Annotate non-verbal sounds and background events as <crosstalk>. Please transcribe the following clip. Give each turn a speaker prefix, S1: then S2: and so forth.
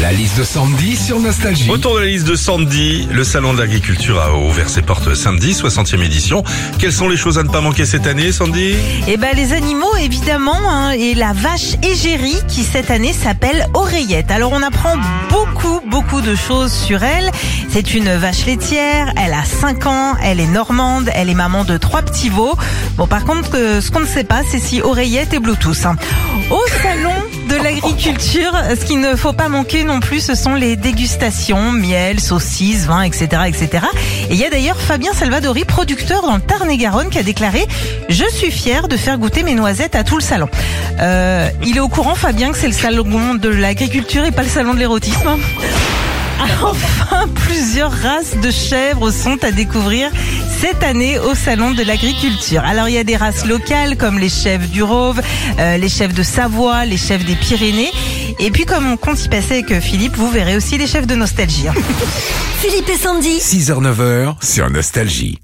S1: La liste de Sandy sur Nostalgie.
S2: Autour de la liste de Sandy, le salon de l'agriculture a ouvert ses portes samedi, 60e édition. Quelles sont les choses à ne pas manquer cette année, Sandy?
S3: Eh ben les animaux évidemment hein, et la vache égérie qui cette année s'appelle Oreillette. Alors on apprend beaucoup beaucoup de choses sur elle. C'est une vache laitière, elle a 5 ans, elle est normande, elle est maman de trois petits veaux. Bon par contre euh, ce qu'on ne sait pas c'est si Oreillette est Bluetooth. hein. Au salon l'agriculture, ce qu'il ne faut pas manquer non plus, ce sont les dégustations, miel, saucisses, vin, etc., etc. Et il y a d'ailleurs Fabien Salvadori, producteur dans le Tarn-et-Garonne, qui a déclaré « Je suis fier de faire goûter mes noisettes à tout le salon Euh, Il est au courant, Fabien, que c'est le salon de l'agriculture et pas le salon de l'érotisme? <laughs> Enfin, plusieurs races de chèvres sont à découvrir cette année au Salon de l'Agriculture. Alors, il y a des races locales comme les chèvres du Rove, euh, les chèvres de Savoie, les chèvres des Pyrénées. Et puis, comme on compte y passer avec euh, Philippe, vous verrez aussi les chèvres de Nostalgie. <laughs>
S4: Philippe et Sandy.
S1: 6h-9h sur Nostalgie.